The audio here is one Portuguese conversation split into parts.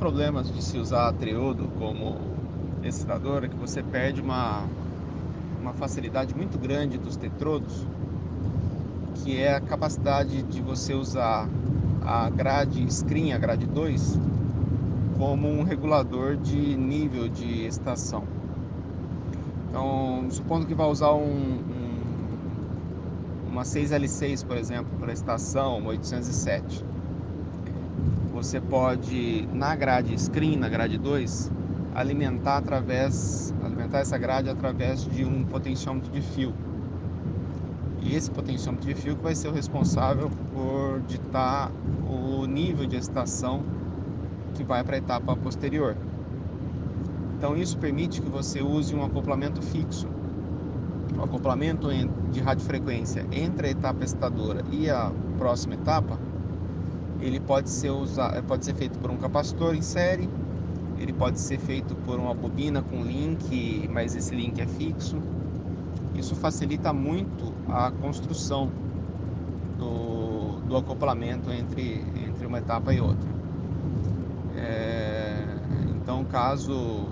problemas de se usar triodo como excitador é que você perde uma, uma facilidade muito grande dos tetrodos, que é a capacidade de você usar a grade screen, a grade 2, como um regulador de nível de estação. Então, supondo que vai usar um, um, uma 6L6, por exemplo, para a estação 807, você pode, na grade screen, na grade 2, alimentar através alimentar essa grade através de um potenciômetro de fio. E esse potenciômetro de fio que vai ser o responsável por ditar o nível de excitação que vai para a etapa posterior. Então isso permite que você use um acoplamento fixo. O acoplamento de radiofrequência entre a etapa excitadora e a próxima etapa, ele pode ser usado, pode ser feito por um capacitor em série ele pode ser feito por uma bobina com link, mas esse link é fixo. Isso facilita muito a construção do, do acoplamento entre, entre uma etapa e outra. É, então, caso,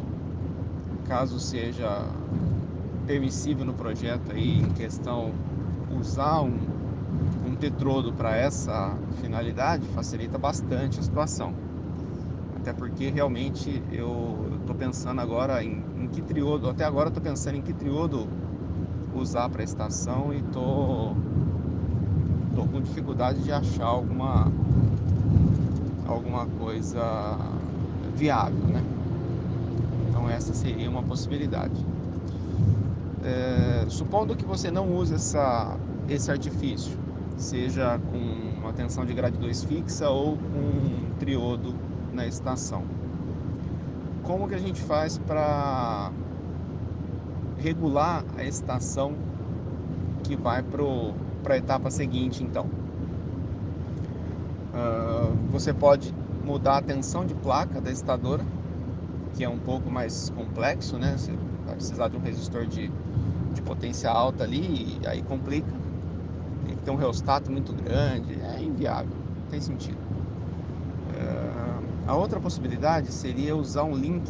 caso seja permissível no projeto aí, em questão usar um tetrodo para essa finalidade, facilita bastante a situação até porque realmente eu estou pensando agora em, em, que triodo, até agora estou pensando em que triodo usar para a estação e tô, tô com dificuldade de achar alguma, alguma coisa viável, né? Então essa seria uma possibilidade. É, supondo que você não use essa, esse artifício, seja com uma tensão de grade 2 fixa ou com um triodo na estação. Como que a gente faz para regular a estação que vai para a etapa seguinte, então? Uh, você pode mudar a tensão de placa da excitadora, que é um pouco mais complexo, né? Você vai precisar de um resistor de, de potência alta ali, e aí complica. Ter um reostato muito grande, é inviável, não tem sentido. A outra possibilidade seria usar um link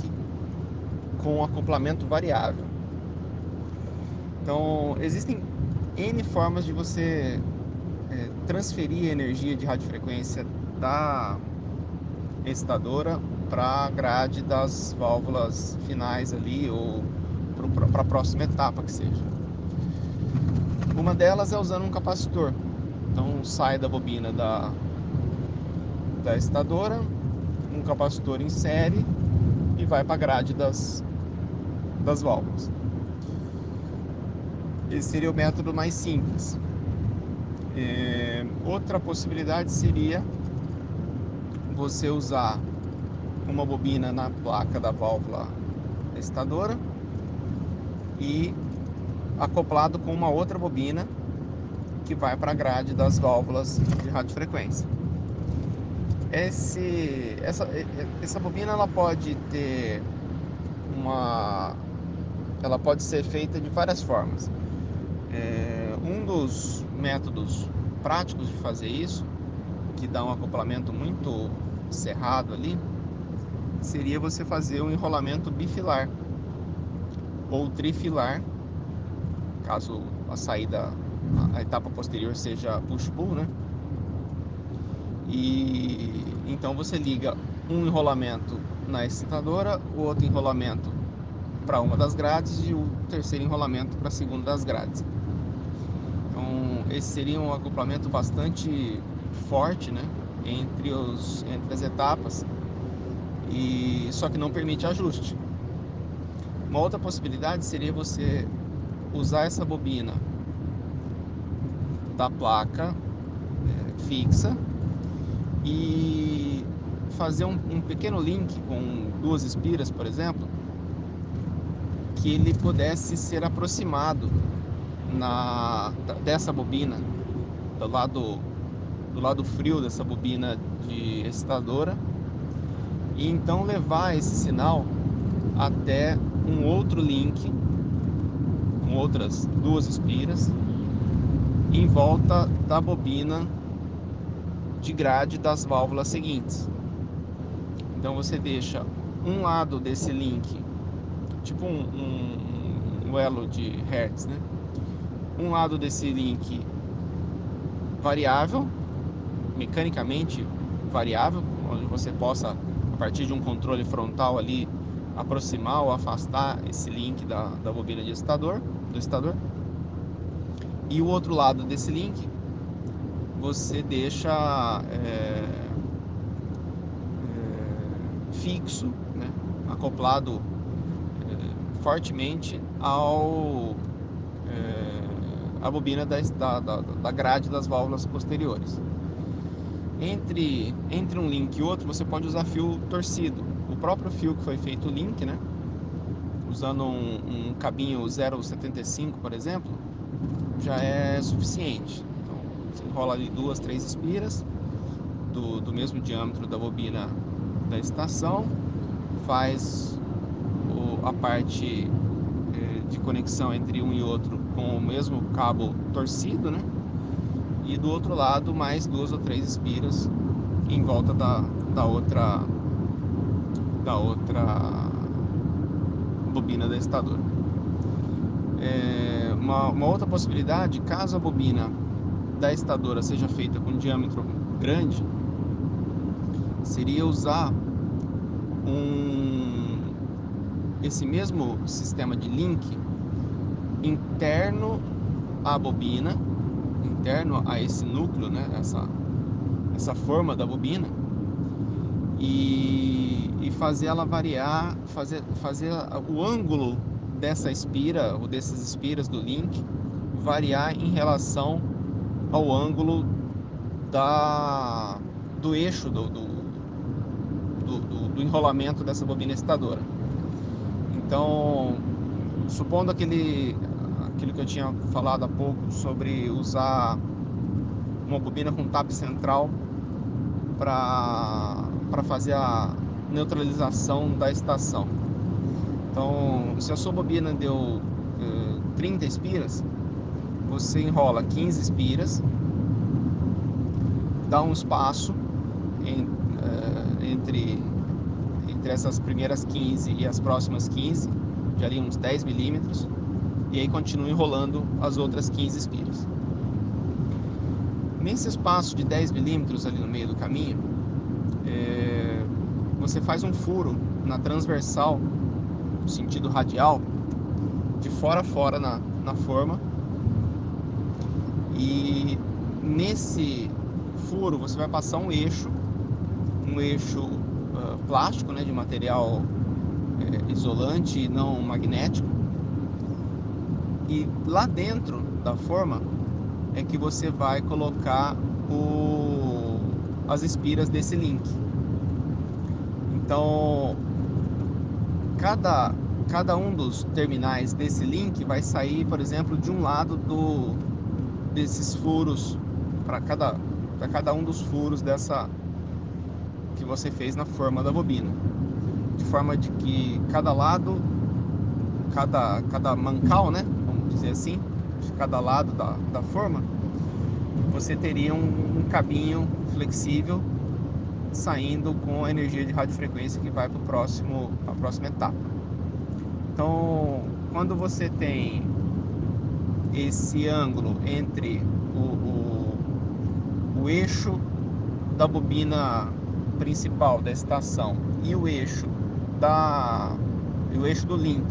com acoplamento variável. Então, existem N formas de você é, transferir energia de radiofrequência da excitadora para a grade das válvulas finais ali ou para a próxima etapa que seja. Uma delas é usando um capacitor. Então sai da bobina da, da excitadora, um capacitor série e vai para a grade das, das válvulas. Esse seria o método mais simples. É, outra possibilidade seria você usar uma bobina na placa da válvula excitadora e acoplado com uma outra bobina que vai para a grade das válvulas de radiofrequência. Esse, essa, essa bobina ela pode ter uma ela pode ser feita de várias formas. É, um dos métodos práticos de fazer isso que dá um acoplamento muito cerrado ali seria você fazer um enrolamento bifilar ou trifilar caso a saída a etapa posterior seja push-pull, né? E então você liga um enrolamento na excitadora, o outro enrolamento para uma das grades e o terceiro enrolamento para a segunda das grades. Então esse seria um acoplamento bastante forte, né, entre os entre as etapas e só que não permite ajuste. Uma outra possibilidade seria você usar essa bobina da placa é, fixa e fazer um, um pequeno link com duas espiras, por exemplo, que ele pudesse ser aproximado na dessa bobina do lado do lado frio dessa bobina de excitadora e então levar esse sinal até um outro link outras duas espiras em volta da bobina de grade das válvulas seguintes. Então você deixa um lado desse link, tipo um, um, um elo de Hertz, né? Um lado desse link variável, mecanicamente variável, onde você possa, a partir de um controle frontal ali, aproximar ou afastar esse link da, da bobina de excitador, do excitador. E o outro lado desse link você deixa é, é, fixo, né, acoplado é, fortemente ao é, a bobina da, da, da grade das válvulas posteriores. Entre, entre um link e outro, você pode usar fio torcido. O próprio fio que foi feito o link, né? Usando um, um cabinho 0,75, por exemplo, já é suficiente. Então, você enrola ali duas, três espiras do, do mesmo diâmetro da bobina da estação, faz o, a parte eh, de conexão entre um e outro com o mesmo cabo torcido, né? E do outro lado mais duas ou três espiras em volta da, da outra da outra bobina da excitadora. É, uma, uma outra possibilidade, caso a bobina da excitadora seja feita com diâmetro grande, seria usar um esse mesmo sistema de link interno à bobina, interno a esse núcleo, né, essa essa forma da bobina e, e fazer ela variar, fazer fazer o ângulo dessa espira ou dessas espiras do link variar em relação ao ângulo da, do eixo do, do, do, do enrolamento dessa bobina excitadora. Então, supondo aquele, aquilo que eu tinha falado há pouco sobre usar uma bobina com tap central para fazer a neutralização da estação. Então, se a sua bobina deu uh, eh, 30 espiras, você enrola 15 espiras, dá um espaço em, uh, entre, entre essas primeiras 15 e as próximas 15, de ali uns 10 milímetros, e aí continua enrolando as outras 15 espiras. Nesse espaço de 10 milímetros ali no meio do caminho, é, você faz um furo na transversal, no sentido radial, de fora a fora na, na forma, e nesse furo você vai passar um eixo, um eixo uh, plástico, né, de material uh, isolante e não magnético. E lá dentro da forma é que você vai colocar o, as espiras desse link. Então, cada, cada um dos terminais desse link vai sair, por exemplo, de um lado do, desses furos para cada cada um dos furos dessa que você fez na forma da bobina, de forma de que cada lado, cada cada mancal, né, vamos dizer assim, de cada lado da, da forma, você teria um, um cabinho flexível saindo com a energia de radiofrequência que vai para a próxima etapa. Então, quando você tem esse ângulo entre o, o, o eixo da bobina principal da estação e o eixo da o eixo do link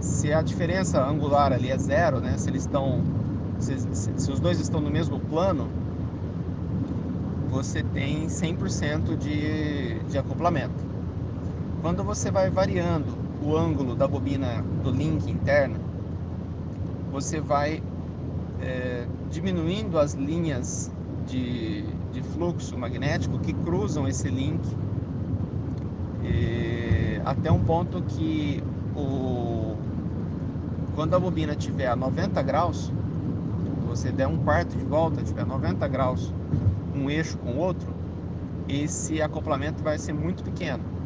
se a diferença angular ali é zero né se eles estão se, se, se os dois estão no mesmo plano você tem 100% de, de acoplamento. Quando você vai variando o ângulo da bobina do link interna você vai é, diminuindo as linhas de, de, fluxo magnético que cruzam esse link e, até um ponto que o, quando a bobina estiver a 90 graus, você der um quarto de volta, tiver 90 graus um eixo com o outro, esse acoplamento vai ser muito pequeno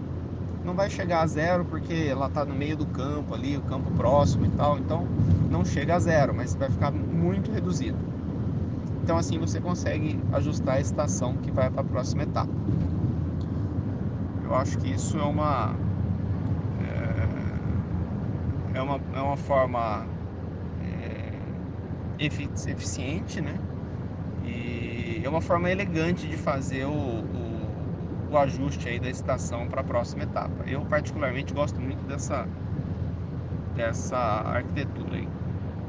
não vai chegar a zero porque ela está no meio do campo ali, o campo próximo e tal, então não chega a zero, mas vai ficar muito reduzido. Então assim você consegue ajustar a estação que vai para a próxima etapa. Eu acho que isso é uma é, é uma, é uma forma é, eficiente, né? É uma forma elegante de fazer o, o, o ajuste aí da estação para a próxima etapa. Eu particularmente gosto muito dessa dessa arquitetura aí.